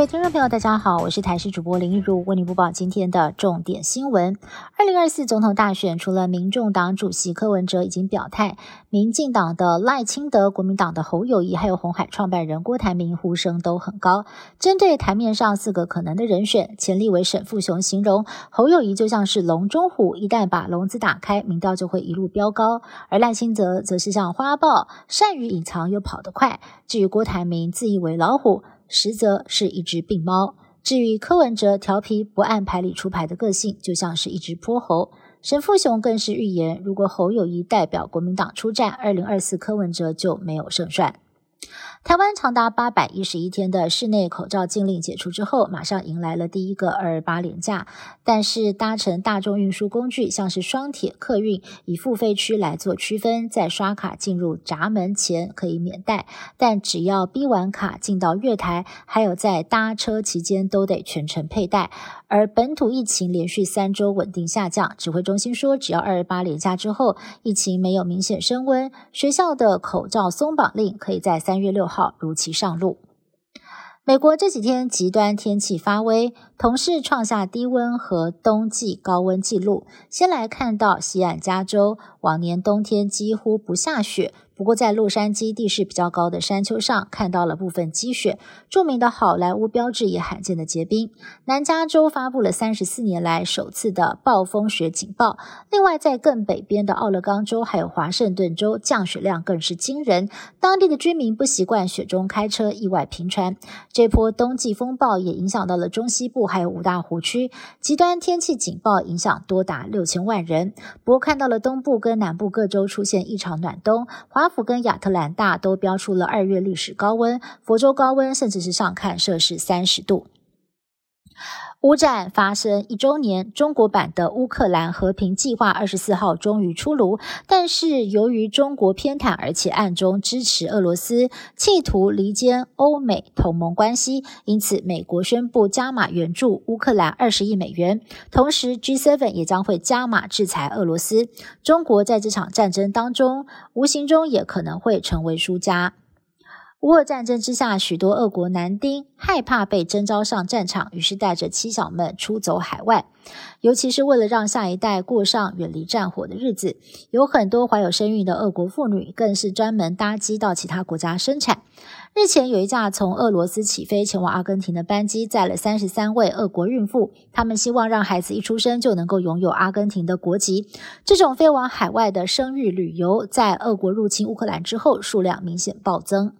各位听众朋友，大家好，我是台视主播林玉如，为您播报今天的重点新闻。二零二四总统大选，除了民众党主席柯文哲已经表态，民进党的赖清德、国民党的侯友谊，还有红海创办人郭台铭，呼声都很高。针对台面上四个可能的人选，前立委沈富雄形容侯友谊就像是笼中虎，一旦把笼子打开，民调就会一路飙高；而赖清德则是像花豹，善于隐藏又跑得快。至于郭台铭，自以为老虎。实则是一只病猫。至于柯文哲调皮不按牌理出牌的个性，就像是一只泼猴。神父雄更是预言，如果侯友谊代表国民党出战，二零二四柯文哲就没有胜算。台湾长达八百一十一天的室内口罩禁令解除之后，马上迎来了第一个二二八连假。但是搭乘大众运输工具，像是双铁、客运，以付费区来做区分，在刷卡进入闸门前可以免带，但只要逼完卡进到月台，还有在搭车期间都得全程佩戴。而本土疫情连续三周稳定下降，指挥中心说，只要二二八连假之后疫情没有明显升温，学校的口罩松绑令可以在三月六号如期上路。美国这几天极端天气发威，同时创下低温和冬季高温纪录。先来看到西岸加州，往年冬天几乎不下雪。不过，在洛杉矶地势比较高的山丘上看到了部分积雪，著名的好莱坞标志也罕见的结冰。南加州发布了三十四年来首次的暴风雪警报。另外，在更北边的奥勒冈州还有华盛顿州，降雪量更是惊人。当地的居民不习惯雪中开车，意外频传。这波冬季风暴也影响到了中西部还有五大湖区，极端天气警报影响多达六千万人。不过，看到了东部跟南部各州出现异常暖冬，华。府跟亚特兰大都标出了二月历史高温，佛州高温甚至是上看摄氏三十度。乌战发生一周年，中国版的乌克兰和平计划二十四号终于出炉，但是由于中国偏袒，而且暗中支持俄罗斯，企图离间欧美同盟关系，因此美国宣布加码援助乌克兰二十亿美元，同时 G7 也将会加码制裁俄罗斯。中国在这场战争当中，无形中也可能会成为输家。乌俄战争之下，许多俄国男丁害怕被征召上战场，于是带着妻小们出走海外。尤其是为了让下一代过上远离战火的日子，有很多怀有身孕的俄国妇女更是专门搭机到其他国家生产。日前有一架从俄罗斯起飞前往阿根廷的班机，载了三十三位俄国孕妇，他们希望让孩子一出生就能够拥有阿根廷的国籍。这种飞往海外的生育旅游，在俄国入侵乌克兰之后，数量明显暴增。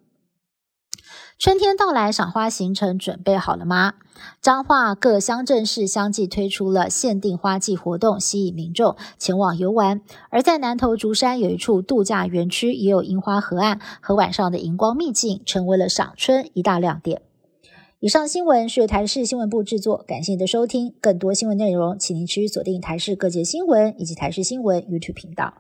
春天到来，赏花行程准备好了吗？彰化各乡镇市相继推出了限定花季活动，吸引民众前往游玩。而在南投竹山有一处度假园区，也有樱花河岸和晚上的荧光秘境，成为了赏春一大亮点。以上新闻是由台视新闻部制作，感谢您的收听。更多新闻内容，请您持续锁定台视各界新闻以及台视新闻 YouTube 频道。